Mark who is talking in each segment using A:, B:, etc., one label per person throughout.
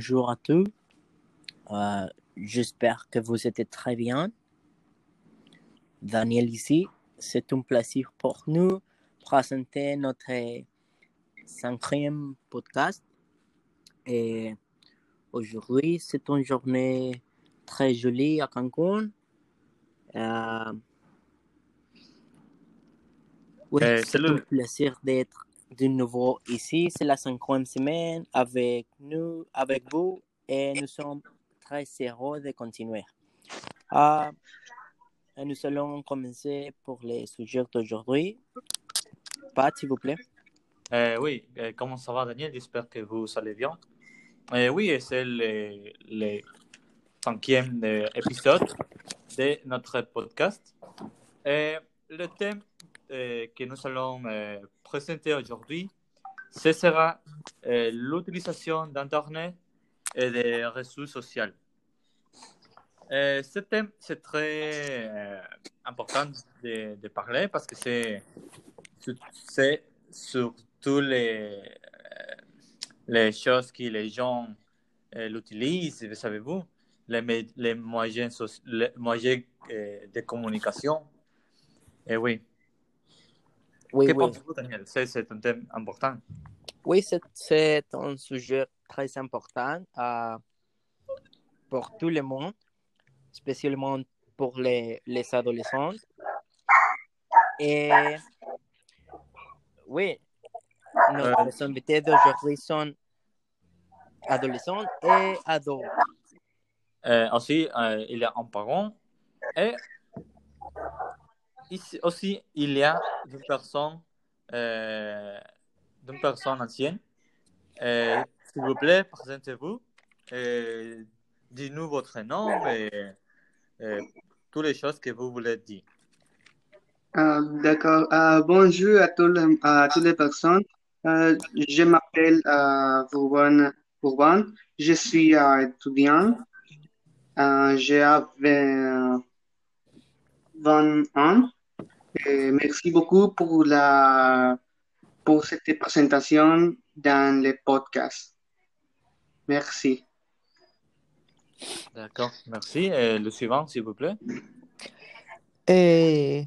A: bonjour à tous. Euh, J'espère que vous êtes très bien. Daniel ici. C'est un plaisir pour nous de présenter notre cinquième podcast. Et aujourd'hui, c'est une journée très jolie à Cancun. Euh, oui,
B: Euh,
A: c'est un plaisir d'être de nouveau ici. C'est la cinquième semaine avec nous, avec vous, et nous sommes très heureux de continuer. Et nous allons commencer pour les sujets d'aujourd'hui. Pat, s'il vous plaît.
B: Euh, oui, euh, comment ça va, Daniel? J'espère que vous allez bien. Euh, oui, c'est le, le cinquième euh, épisode de notre podcast. Et le thème euh, que nous allons euh, présenter aujourd'hui, ce sera euh, l'utilisation d'Internet et des réseaux sociaux. Euh, ce thème, c'est très euh, important de, parler parce que c'est c'est surtout les, les choses que les gens l'utilisent, savez-vous, les, les moyens, les moyens de communication. Et oui.
A: Oui,
B: que
A: oui.
B: pensez-vous, Daniel? C'est un thème important.
A: Oui, c'est- un sujet très important euh, pour tout le monde, spécialement pour les, les adolescents. Et oui, nos invités d'aujourd'hui sont adolescents et ados.
B: Euh, aussi, euh, il y a un parent et ici aussi, il y a une personne, euh, une personne ancienne. Euh, S'il vous plaît, présentez-vous. Euh, Dites-nous votre nom et, toutes les choses que vous voulez dire.
C: Ah, d'accord. Ah, bonjour à, les- à toutes les personnes. Euh, je m'appelle euh, Vauban. Vauban. Je suis euh, étudiant. Euh, J'ai euh, 20 ans. Et merci beaucoup pour, la, pour cette présentation dans le podcast. Merci.
B: D'accord, merci. Et le suivant, s'il vous plaît.
D: Eh,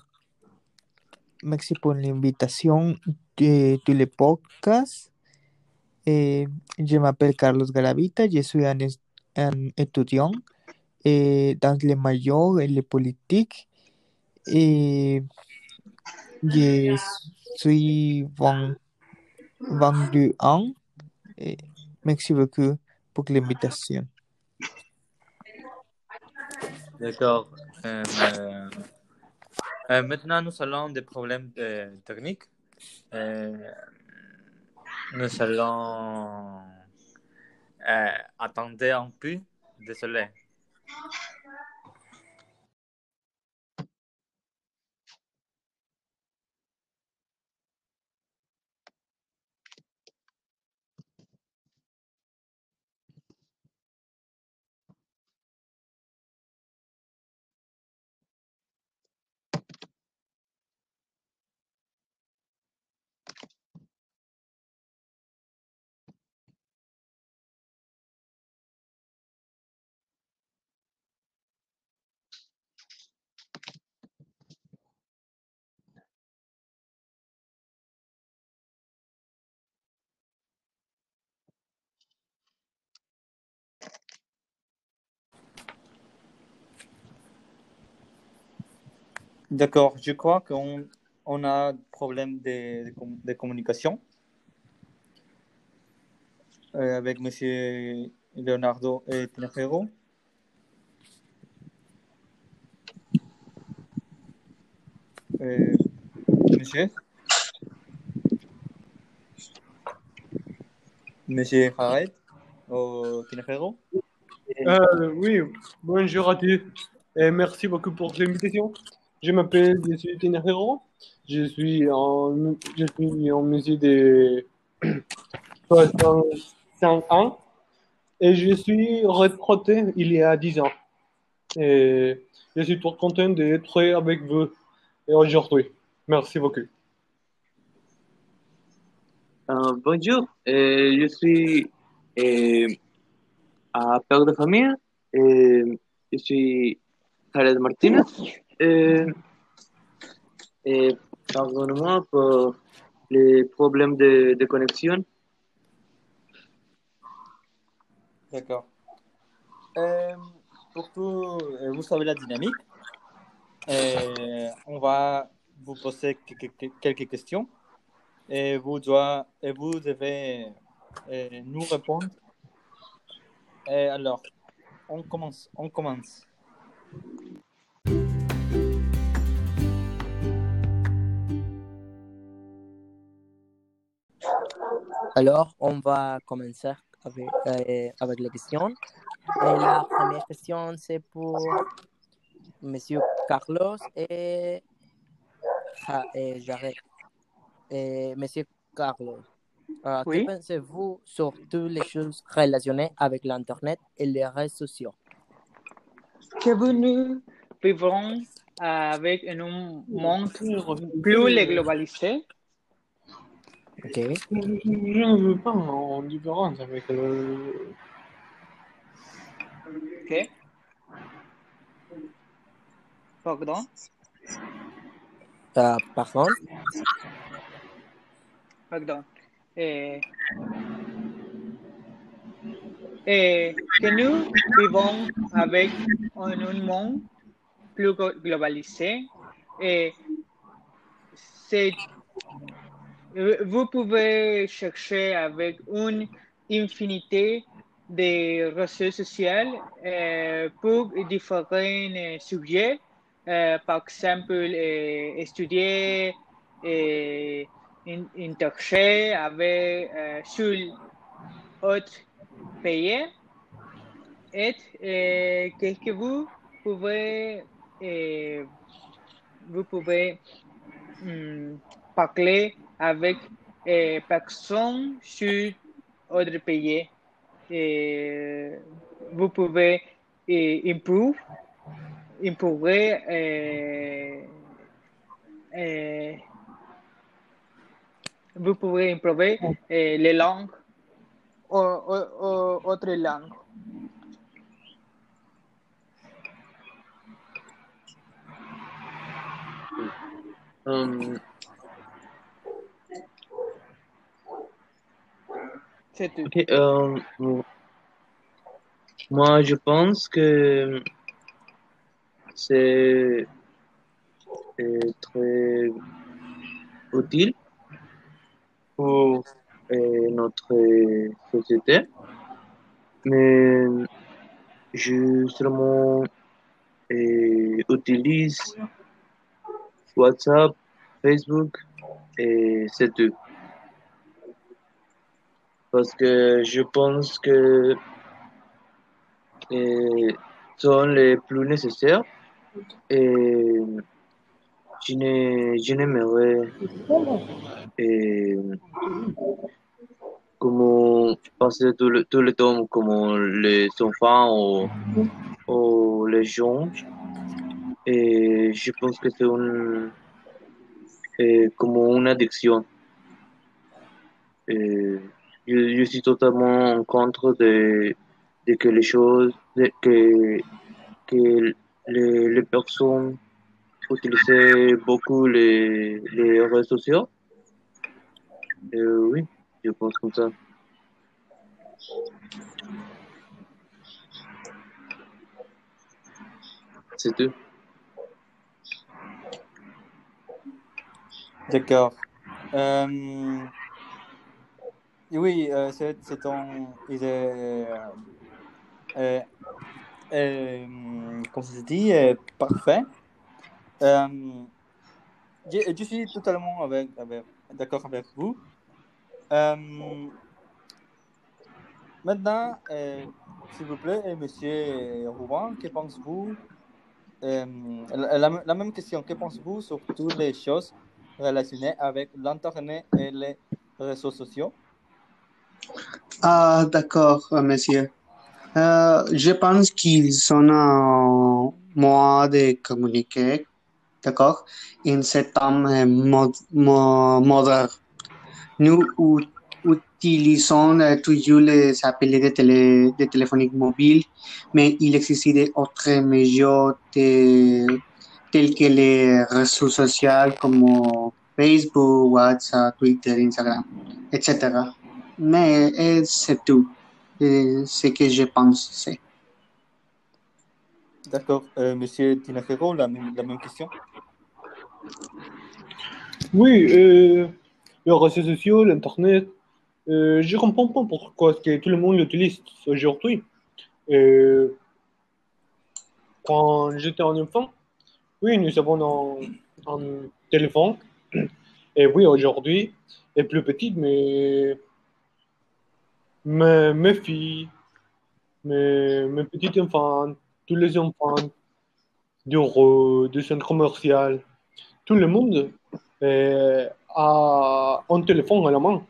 D: merci pour l'invitation de tous les podcasts. Eh, je m'appelle Carlos Garavita, je suis un, un étudiant eh, dans les majors et les politiques. Et je suis 20 22 ans. Et merci beaucoup pour l'invitation.
B: D'accord. Euh, euh, euh, maintenant, nous allons des problèmes techniques. Nous allons attendre un peu. Désolé. D'accord. Je crois qu'on on a un problème de, de, com- de communication euh, avec Monsieur Leonardo et. Euh, monsieur Monsieur Jared au Tinajero
E: Euh, oui, bonjour à tous et merci beaucoup pour l'invitation. Je m'appelle, je suis Tinajero. Je suis en, je suis en musée de 65 ans et je suis retraité il y a 10 ans. Et je suis trop content d'être avec vous aujourd'hui. Merci beaucoup.
F: Euh, bonjour, euh, je suis à père de famille. Et je suis Khaled Martinez. Et, et pardonnez-moi pour les problèmes de, de connexion.
B: D'accord. Euh, pour tout, euh, vous savez la dynamique. Euh, on va vous poser quelques, questions et vous, doit, et vous devez euh, nous répondre. Alors, on commence. On commence.
G: Alors, on va commencer avec, euh, avec les questions. Et la première question, c'est pour Monsieur Carlos et, et Jared. Et Monsieur Carlos, euh,
H: Oui.
G: que pensez-vous sur toutes les choses relationnées avec l'Internet et les réseaux sociaux?
H: que nous vivons avec un monde plus globalisé.
G: Ok.
E: Je ne veux pas en différence avec le.
H: Ok. Pardon.
G: Euh, pardon?
H: Pardon. Eh, eh, que nous vivons avec un, un monde plus glo- globalisé. Et c'est, euh, vous pouvez chercher avec une infinité de réseaux sociaux euh, pour différents euh, sujets. Euh, par exemple, euh, étudier et in- interagir avec euh, sur autre pays et euh, qu'est-ce que vous pouvez euh, vous pouvez hum, parler avec euh, personnes sur autre pays et vous pouvez euh, improve improver euh, euh, vous pouvez improver euh, les langues ou, ou- ou autres langues.
F: Hum, Euh, moi, je pense que c'est très utile pour euh, notre société, mais je seulement euh, utilise WhatsApp, Facebook et c'est tout. Parce que je pense que euh, sont les plus nécessaires et je n'ai- je n'aimerais euh, comment passer tout le, tout le temps comme les enfants ou, les gens et je pense que c'est un, euh, comme une addiction. Euh, je, suis totalement en contre de, de que les choses, que, que les, les personnes utilisent beaucoup les, les réseaux sociaux. Euh, oui, je pense comme ça. C'est tout.
B: D'accord. Euh, oui, euh, c'est un il euh, euh, comme dit euh, parfait. Je, je suis totalement avec, avec- d'accord avec vous. Maintenant, s'il vous plaît, Monsieur Rouban, que pensez-vous la, la- la même question, que pensez-vous sur toutes les choses relationnées avec l'Internet et les réseaux sociaux?
C: Ah, d'accord, monsieur. Euh, je pense qu'ils sont un moyen de communiquer, d'accord, en ce temps euh, mod- mo- moderne. Nous ut- utilisons toujours les appels de, télé, mobile, mais il existe d'autres médias de- tels que les réseaux sociaux comme Facebook, WhatsApp, Twitter, Instagram, etc. Mais c'est tout. Ce que je pense, c'est.
B: D'accord. Euh, Monsieur Tinajero, la même, la même question?
E: Oui, euh, les réseaux sociaux, l'Internet, euh, je comprends pas pourquoi que tout le monde l'utilise aujourd'hui. Euh, quand j'étais un enfant, oui, nous avons un, un téléphone. Et oui, aujourd'hui, est plus petite, mais mes, filles, mes, mes petits enfants, tous les enfants du, du centre commercial, tout le monde euh, a un téléphone à la main.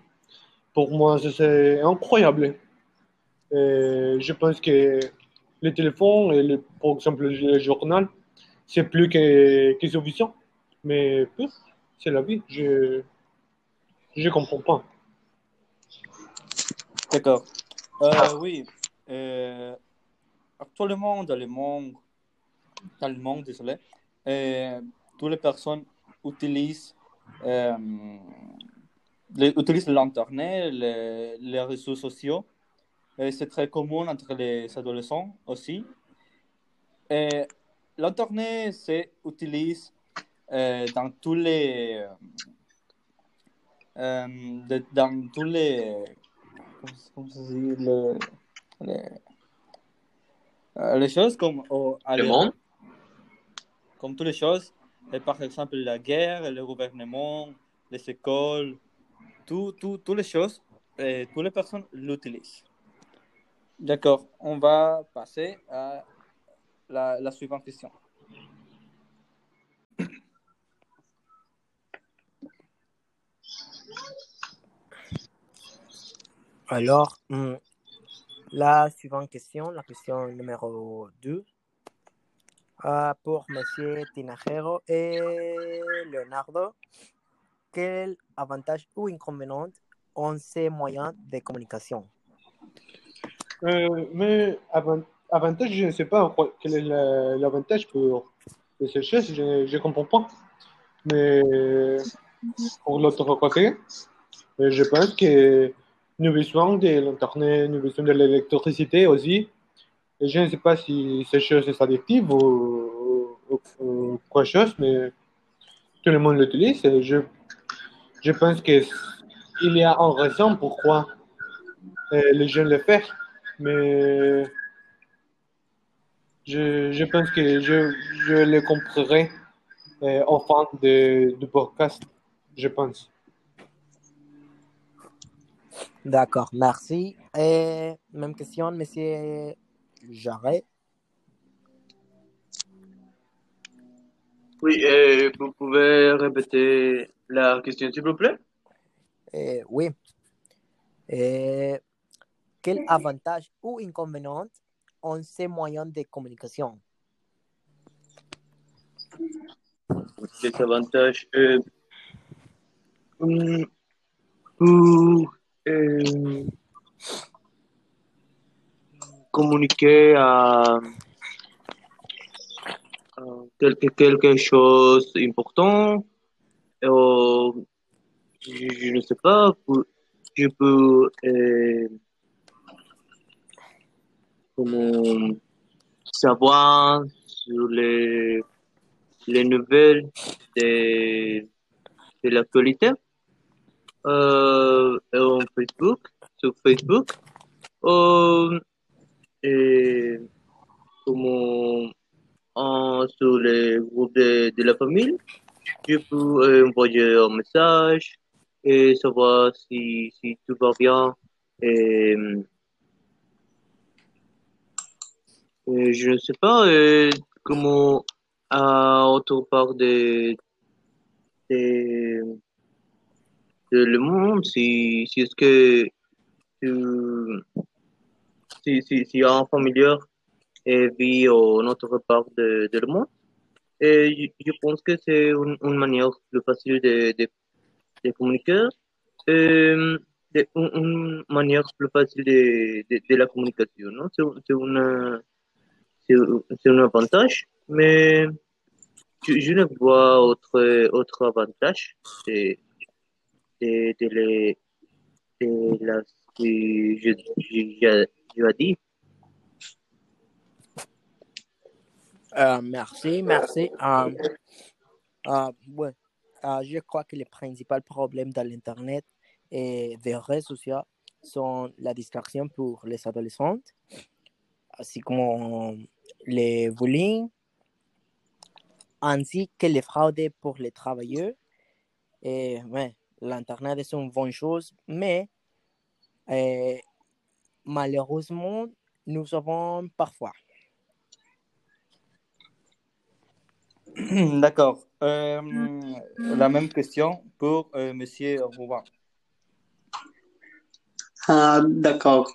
E: Pour moi, c'est incroyable. Euh, je pense que le téléphone et par exemple le journal, c'est plus que, que suffisant. Mais c'est la vie. Je je comprends pas.
B: D'accord. Euh, oui. Euh, actuellement, dans le monde, dans le monde, désolé, euh, toutes les personnes utilisent, les- utilisent l'Internet, les, les réseaux sociaux. C'est très commun entre les adolescents aussi. Et L'Internet s'utilise dans tous les... dans tous les... Comment, ça se dit le- les, euh, les choses comme à
F: Le monde
B: comme toutes les choses, et par exemple la guerre, le gouvernement, les écoles, tout, tout, toutes les choses, et toutes les personnes l'utilisent. D'accord, on va passer à la, la suivante question.
G: Alors, hum, la suivante question, la question numéro 2, pour Monsieur Tinajero et Leonardo. Quel avantage ou inconvénient ont ces moyens de communication?
E: Euh, mais avant- avantage, je ne sais pas quel est la- l'avantage pour, pour ces choses, je ne comprends pas. Mais pour l'autre côté, euh, je pense que nous besoin de l'Internet, nous besoin de l'électricité aussi. Et je ne sais pas si ces choses sont addictives ou, ou, ou quoi chose, mais tout le monde l'utilise. Et je, je pense qu'il y a une raison pourquoi euh, les jeunes le font. Mais je, je pense que je, je le comprendrai euh, en fin de, du podcast, je pense.
G: D'accord, merci. Et même question, Monsieur Jarret.
F: Oui, vous pouvez répéter la question, s'il vous plaît?
G: Eh, oui. Eh, quel avantage ou inconvénient ont ces moyens de communication?
F: Des avantages euh, pour euh, communiquer à, quelque, quelque chose d'important. je, ne sais pas, je peux euh, comment savoir sur les, les nouvelles de l'actualité? Euh, en Facebook, sur Facebook, euh, et comment en- sur les groupes de, de la famille, je peux envoyer un message et savoir si, si tout va bien. Et, et je ne sais pas euh, comment à autre part de, de, de le monde, si, si est-ce que si un familier euh, vit en autre part de, de le monde. Et je, pense que c'est une, manière plus facile de, de, de communiquer. Euh, une manière plus facile de, de, la communication? C'est c'est c'est c'est un avantage, mais je, je ne vois autre, autre avantage de, de, les, de la que je, je.
G: Euh, merci, merci. Euh, euh, ouais. Je crois que les principaux problèmes dans l'Internet et des réseaux sociaux sont la distraction pour les adolescentes, ainsi comme les bullying, ainsi que les fraudes pour les travailleurs. Et ouais, l'Internet est une bonne chose, mais euh, malheureusement, nous avons parfois
B: D'accord. Euh, la même question pour euh, Monsieur Rouban.
C: Ah, d'accord.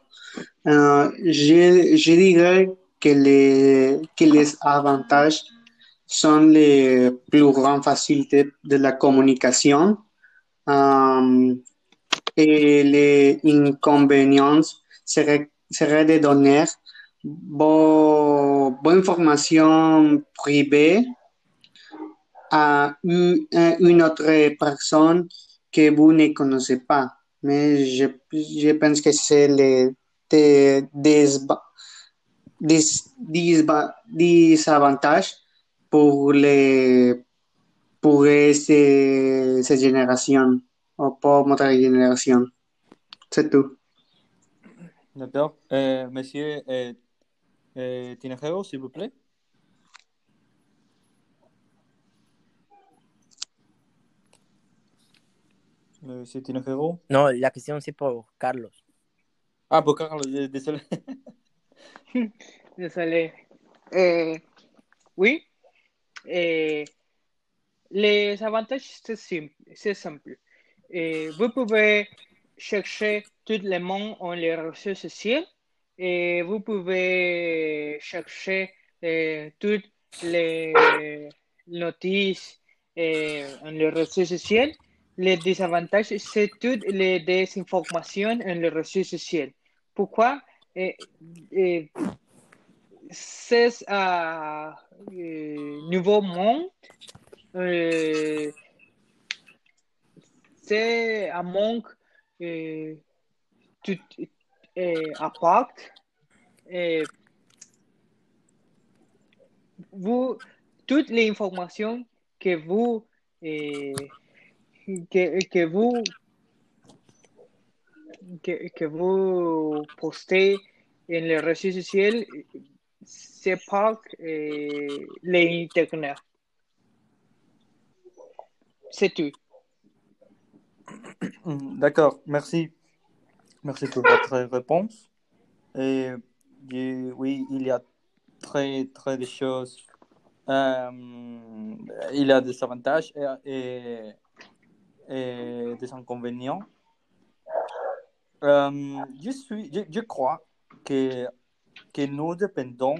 C: Euh, je, je dirais que les, que les avantages sont les plus grandes facilités de la communication et les inconvénients seraient, seraient de donner vos, vos informations privées à une, autre personne que vous ne connaissez pas. Mais je, je pense que c'est le des, des avantages pour les pour ces, ces générations ou pour notre génération. C'est tout.
B: D'accord. Euh, monsieur euh, euh, Tinajero, s'il vous plaît. Monsieur Tinajero.
G: Non, la question c'est pour Carlos.
B: Ah, pour Carlos, désolé.
H: Désolé. Eh, oui. Eh, les avantages, c'est simple. C'est simple. Eh, vous pouvez chercher tout le monde en les réseaux sociaux et vous pouvez chercher eh, toutes les notices eh, en les réseaux sociaux. Les désavantages, c'est toutes les désinformations en les réseaux sociaux. Pourquoi? C'est un euh, nouveau monde. Euh, c'est un monde euh, tout euh. Et vous, toutes les informations que vous que, que vous que, que vous postez en les réseaux sociaux, c'est pas l'Internet. C'est tout.
B: D'accord, merci. Merci pour votre réponse. Et, oui, il y a très, très des choses. Euh, il y a des avantages et, et, des inconvénients. Euh, je, suis, je crois que, que nous dépendons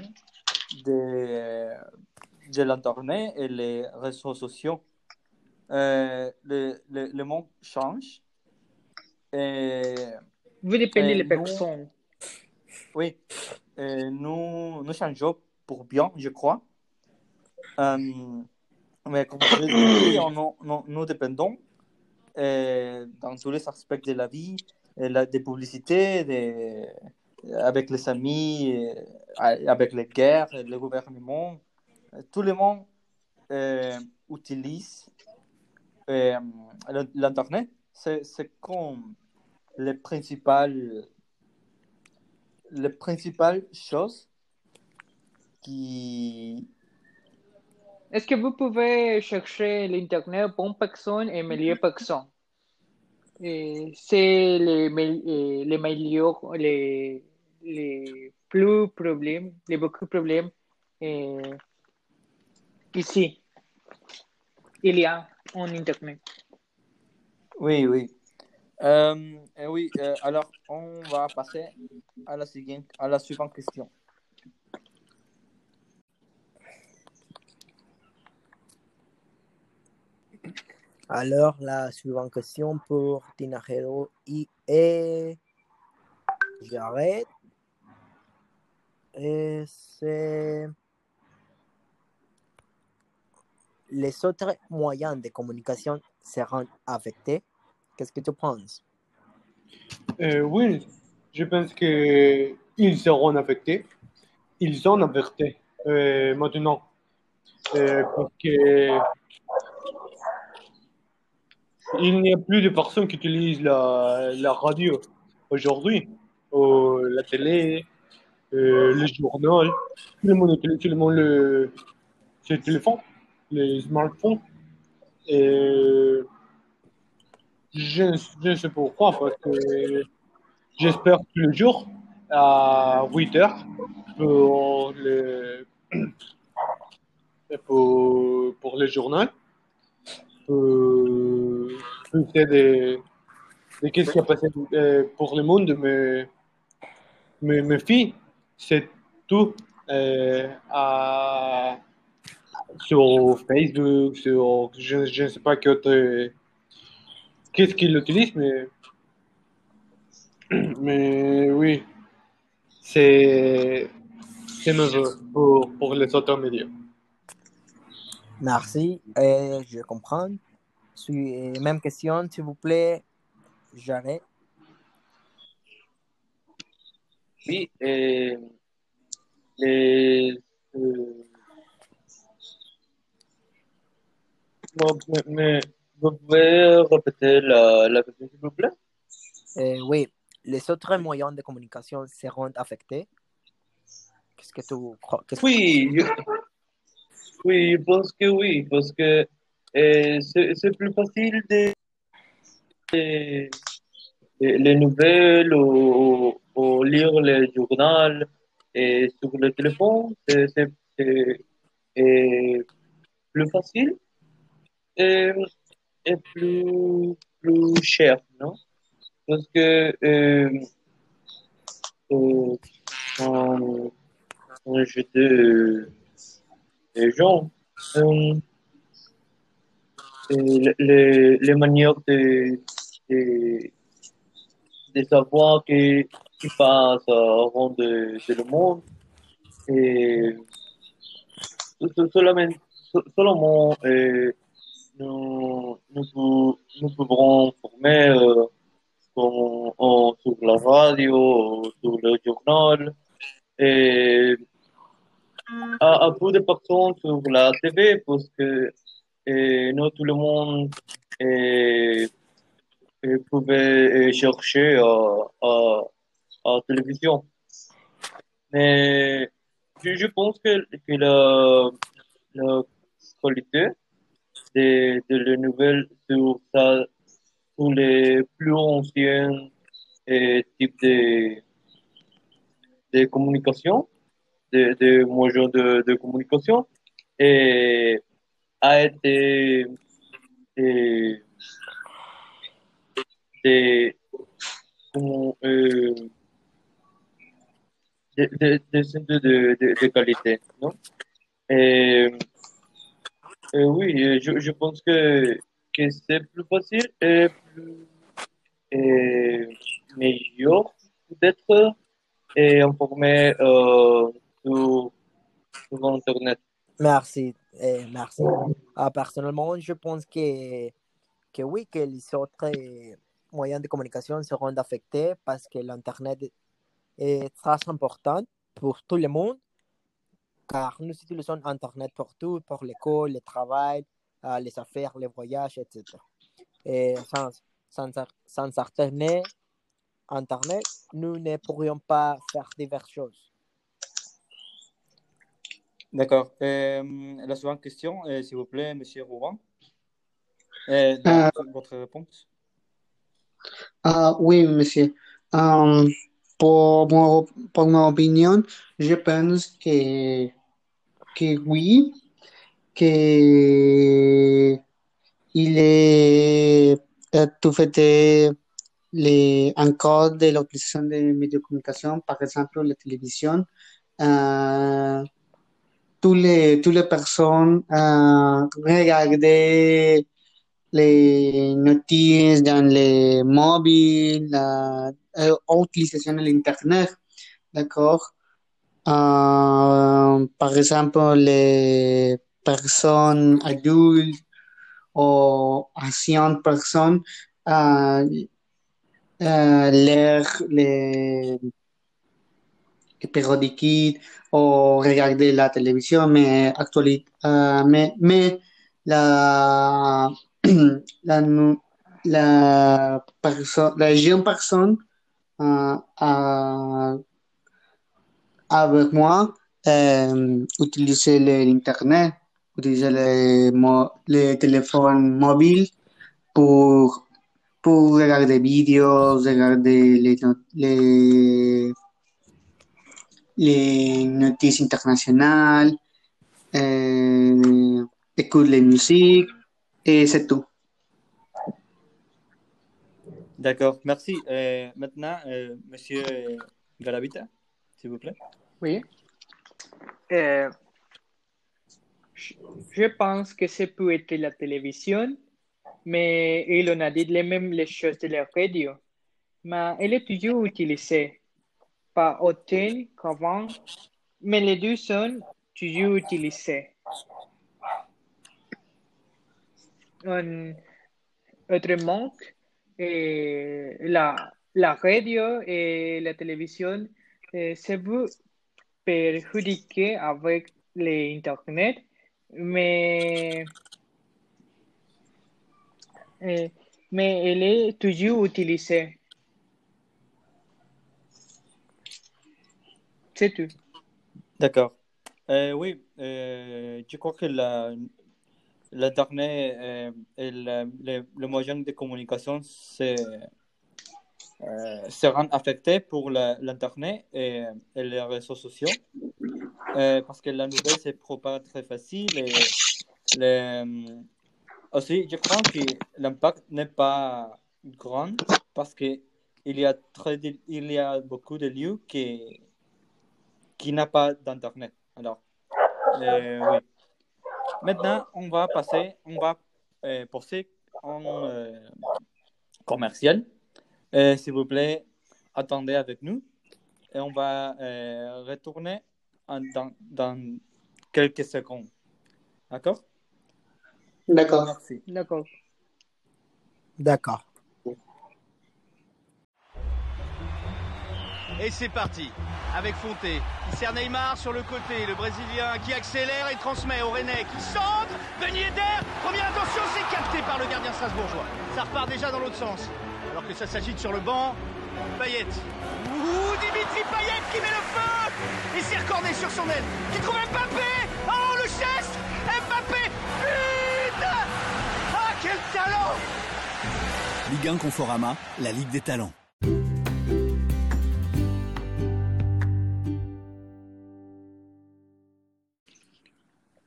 B: de, de l'Internet et les réseaux sociaux. Euh, le, le, le, monde change. Et,
H: Vous dépendez
B: et
H: des
B: nous-
H: personnes.
B: oui, et nous, nous changeons pour bien, je crois. Euh, mais comme je l'ai dit, on- on- nous dépendons euh, dans tous les aspects de la vie, et la, des publicités, des, avec les amis, euh, avec les guerres, le gouvernement. Tout le monde euh, utilise euh, l'Internet. C'est c'est comme les principales, les principales choses qui,
H: Est-ce que vous pouvez chercher l'Internet bonne personne et meilleure personne? Et C'est les, euh, les meilleurs, les, les plus problèmes, les beaucoup de problèmes euh, ici. Il y a en Internet.
B: Oui, oui. Euh, eh oui, euh, alors on va passer à la, suivante, à la suivante question.
G: Alors, la suivante question pour Tinajero y et Jared. Et c'est les autres moyens de communication seront affectés. Qu'est-ce que tu penses?
E: Oui, je pense que ils seront affectés. Ils sont affectés euh, maintenant. Euh, parce que il n'y a plus de personnes qui utilisent la, radio aujourd'hui, ou la télé, euh, le journal. Tout le monde utilise le téléphone, les smartphones. Et je, je sais pourquoi, parce que j'espère tous les jours à 8 heures pour le, pour, pour le journal. Euh, pour des, des qu'est-ce qui a passé euh, pour le monde, mais mes, mes filles, c'est tout euh, à, sur Facebook, sur je, je ne sais pas qu'est-ce qu'ils utilisent, mais mais oui, c'est c'est mauvais pour, pour les autres médias.
G: Merci, je comprends. Suis- Même question, s'il vous plaît, Jared.
F: Oui, et les, euh, mais, mais vous pouvez répéter la, la question, s'il vous plaît?
G: Euh, oui, les autres moyens de communication seront affectés? Qu'est-ce que tu crois? qu'est-ce que-
F: Oui, je, oui, je pense que oui, parce que euh, c'est plus facile de, de- de- les nouvelles ou, ou lire le journal et sur le téléphone, c'est c'est- c'est- est plus facile et, et plus, plus cher, non? Parce que euh, euh, quand, quand j'étais euh, jeune, euh, et les, les manières de, de, de savoir que, qui passe avant de, de le monde, et seulement, seulement euh, nous, nous, nous pouvons former sur la radio, sur le journal, et à, à peu de personnes sur la TV parce que non tout le monde euh, pouvait chercher à, à, à la télévision. Mais je, je pense que, que la, la qualité de, de les nouvelles sur, ça, sur les plus anciens euh, types de, de communication, de, de moyens de, de communication, et a été euh, de, comment, euh, de, de, de, de, de, de qualité, non? Et, et oui, je, je pense que, que c'est plus facile et plus et meilleur peut-être et informé euh, sur, Internet.
G: Merci, euh, merci. Ah, personnellement, je pense que, que oui, que les autres euh, moyens de communication seront affectés parce que l'Internet est très important pour tout le monde, car nous utilisons Internet pour tout, pour l'école, le travail, euh, les affaires, les voyages, etc. Et sans, sans, sans Internet, Internet, nous ne pourrions pas faire diverses choses.
B: D'accord. Euh, la suivante question, euh, s'il vous plaît, Monsieur Rouban. Euh, votre réponse.
C: Ah, oui, monsieur. Um, pour, mon, pour mon opinion, je pense que, que oui, que il est euh, tout fait les, encore de l'utilisation des médias de communication, par exemple la télévision. Euh, tous les, toutes les personnes euh, regardaient les notices dans les mobiles, la euh, de l'Internet, d'accord? Euh, par exemple, les personnes adultes ou anciennes personnes euh, euh, lire les, périodiques ou regarder la télévision, mais, actuali- euh, mais, mais la, la, la, perso- la jeune personne euh, avec moi euh, utiliser l'Internet, utiliser les, les téléphones mobiles pour, pour regarder des vidéos, regarder les, les notices internationales, euh, écouter les musiques, et c'est tout.
B: D'accord, merci. Euh, maintenant, euh, Monsieur Garavita, s'il vous plaît.
H: Oui. Euh, je je pense que c'est peut être la télévision, mais il en a dit les mêmes les choses de la radio. Mais elle est toujours utilisée. Pas autant qu'avant, mais les deux sont toujours utilisés. Un autrement, euh, la, la radio et la télévision se veut perjudiquer avec l'Internet, mais, euh, mais elle est toujours utilisée. C'est tout.
B: D'accord. Euh, oui, je crois que la, euh, et le, le, moyen de communication se, euh, seront affectés pour l'Internet et, les réseaux sociaux. Euh, parce que la nouvelle se propage très facile le- aussi je crois que l'impact n'est pas grand parce que il y a y a beaucoup de lieux qui qui n'a pas d'internet. Alors euh, Maintenant, on va passer, on va euh, passer en euh, commercial. Euh, S'il vous plaît, attendez avec nous et on va euh, retourner en- dans, dans quelques secondes. D'accord?
C: D'accord.
B: Merci.
H: D'accord.
G: D'accord.
I: Et c'est parti. Avec Fonté, qui sert Neymar sur le côté, le Brésilien qui accélère et transmet au Rennais qui centre. Ben Yedder, première attention, c'est capté par le gardien strasbourgeois. Ça repart déjà dans l'autre sens. Alors que ça s'agite sur le banc, Payet. Ouh, Dimitri Payet qui met le feu Et c'est recordé sur son aile. Qui trouve Mbappé Oh, le geste Mbappé But Ah, quel talent
J: Ligue 1 Conforama, la Ligue des talents.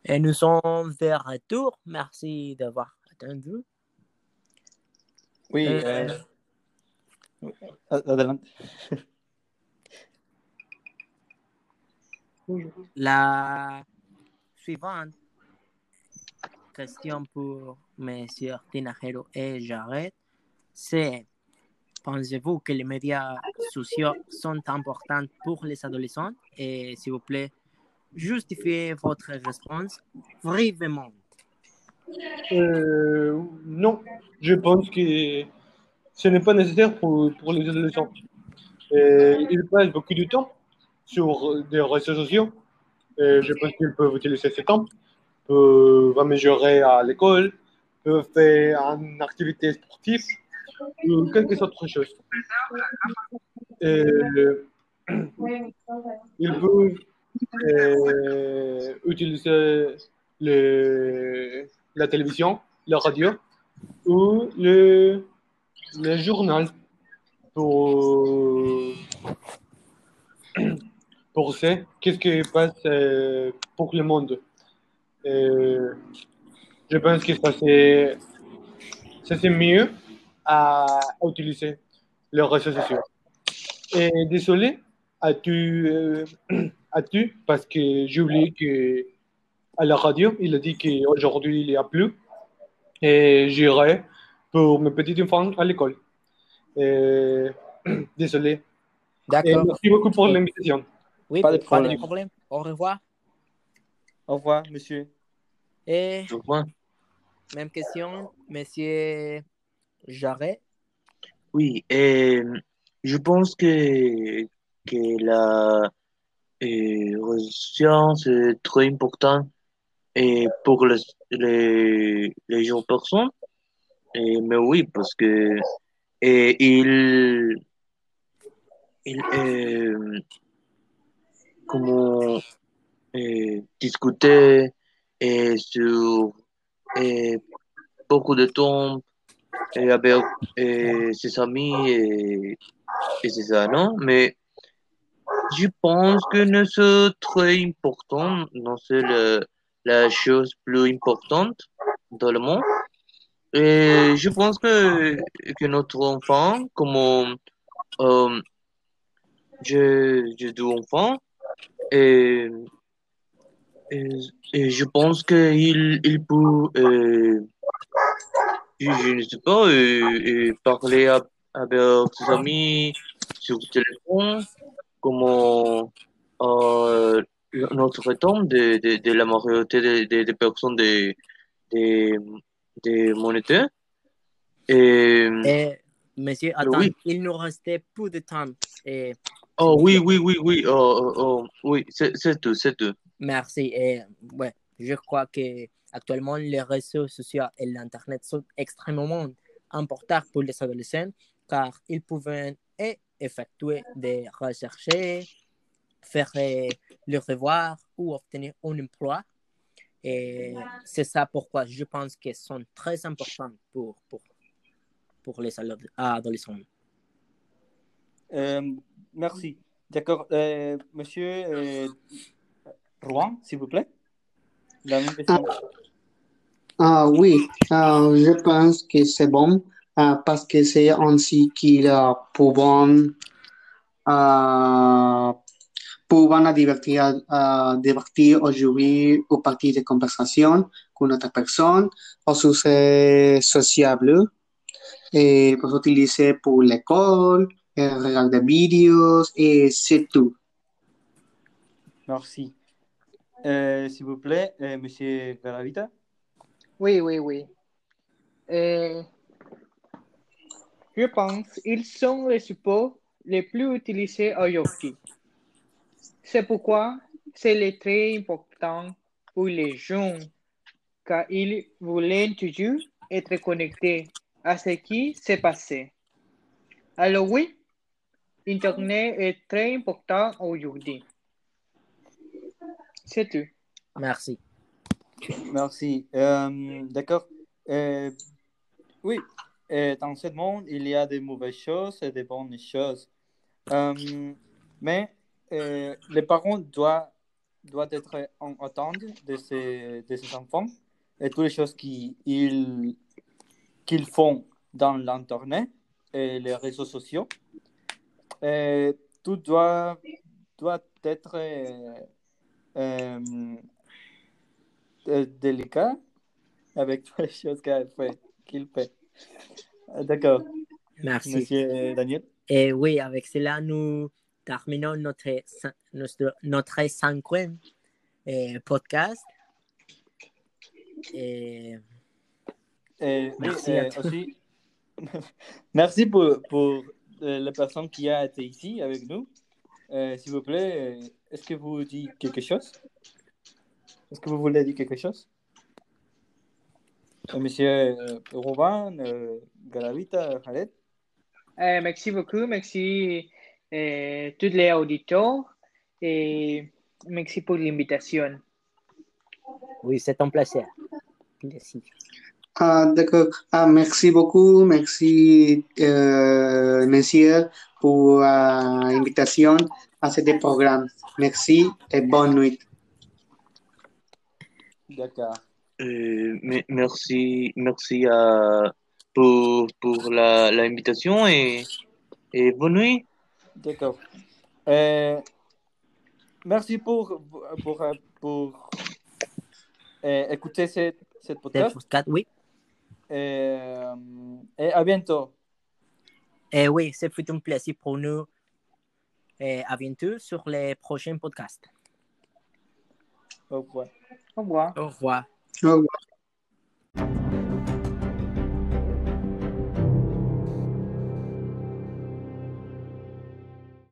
G: Et nous sommes de retour. Merci d'avoir attendu.
B: Oui,
G: Euh,
B: euh, oui, adelante.
G: La suivante question pour Monsieur Tinajero et Jared, c'est pensez-vous que les médias sociaux sont importants pour les adolescents? Et s'il vous plaît, justifiez votre réponse brièvement.
E: Euh, non, je pense que ce n'est pas nécessaire pour, les adolescents. Euh, ils passent beaucoup de temps sur des réseaux sociaux. Je pense qu'ils peuvent utiliser ce temps, peuvent améliorer à l'école, peuvent faire une activité sportive ou quelque autre chose. Euh, ils peuvent euh, utiliser la télévision, la radio ou le, le journal pour, pour ça, qu'est-ce qui passe euh, pour le monde? Euh, je pense que ça c'est, ça c'est mieux à, utiliser les réseaux sociaux. Et désolé, as-tu, euh, as-tu, parce que j'ai oublié que à la radio, il a dit qu'aujourd'hui il n'y a plus. et j'irai pour mes petits enfants à l'école. Et... Désolé.
G: D'accord.
E: merci beaucoup pour l'invitation.
G: Oui,
B: Pas de
G: pas de
B: problème.
G: Au revoir.
B: Au revoir, monsieur.
G: Et
F: Je vois.
G: même question, monsieur Jarret.
F: Oui, et je pense que, que la euh, recherche est très importante et pour les, les, les jeunes personnes. Mais oui, parce que et il, il euh, comment euh, discuter et sur et beaucoup de temps et avec et ses amis et, et c'est ça, non? Mais je pense que ne c'est très important, non, c'est la chose plus importante dans le monde. Et je pense que, que notre enfant, comme euh, j'ai deux enfants, et, et, et je pense qu'il il peut, euh, je, ne sais pas, parler avec ses amis sur le téléphone, comme euh, notre temps de, de, la majorité des de, personnes de, de, de monétaires. Et,
G: Et monsieur, attends,
F: oui.
G: il nous restait peu de temps. Et
F: oh oui, oui, oui, oui, oh, oh, oh, oui, c'est tout, c'est tout.
G: merci. Et ouais, je crois que actuellement les réseaux sociaux et l'internet sont extrêmement importants pour les adolescents car ils peuvent et effectuer des recherches, faire euh, leurs devoirs ou obtenir un emploi. Et c'est ça pourquoi je pense qu'ils sont très importants pour, pour, pour les ado- adolescents.
B: Euh, merci. D'accord. Euh, monsieur euh, Rouen, s'il vous plaît. La même question.
C: Ah oui, ah, je pense que c'est bon ah, parce que c'est ainsi qu'ils ah, pouvons, pouvons divertir, divertir ou jouer ou partir de conversation avec une autre personne ou sur ces sociables et pour utiliser pour l'école, regarder des vidéos et c'est tout.
B: Merci. Euh, s'il vous plaît, euh, monsieur Garavita.
H: Oui, oui, oui. Euh, je pense qu'ils sont les supports les plus utilisés aujourd'hui. C'est pourquoi c'est le très important pour les jeunes, car ils voulaient toujours être connectés à ce qui s'est passé. Alors oui, Internet est très important aujourd'hui. C'est tout.
G: Merci.
B: Merci. Euh, D'accord. Euh, oui, euh, dans ce monde, il y a des mauvaises choses et des bonnes choses. Euh, mais euh, les parents doivent, doivent être en attente de ces, de ces enfants et toutes les choses qu'ils ils- qu'ils font dans l'Internet et les réseaux sociaux. Et tout doit, doit être euh, euh, délicat avec toutes les choses qu'il fait. qu'il fait. D'accord,
G: Merci.
B: monsieur Daniel.
G: Et oui, avec cela, nous terminons notre, notre, notre cinquième euh, podcast. Et
B: Et, oui,
G: Merci à
B: euh,
G: toi.
B: aussi, merci pour, pour euh, la personne qui a été ici avec nous. Euh, S'il vous plaît, est-ce que vous dites quelque chose? Est-ce que vous voulez dire quelque chose? Monsieur euh, Robin, euh, Garavita, Khaled
H: Euh, merci beaucoup, merci euh, tous les auditeurs et merci pour l'invitation.
G: oui, c'est un plaisir. Merci.
C: Ah, d'accord. Ah, merci beaucoup. Merci, euh, monsieur, pour euh, l'invitation à ce programme. Merci et bonne nuit.
B: D'accord.
F: Euh, me- merci, merci à, pour, pour la, l'invitation et, et bonne nuit.
B: D'accord. Euh, merci pour, pour, pour, euh, écouter cette, cette podcast.
G: podcast, oui.
B: Et, et à bientôt.
G: Et oui, c'est un plaisir pour nous. Et à bientôt sur les prochains podcasts.
B: Au revoir.
H: Au revoir.
G: Au revoir.
C: Au revoir.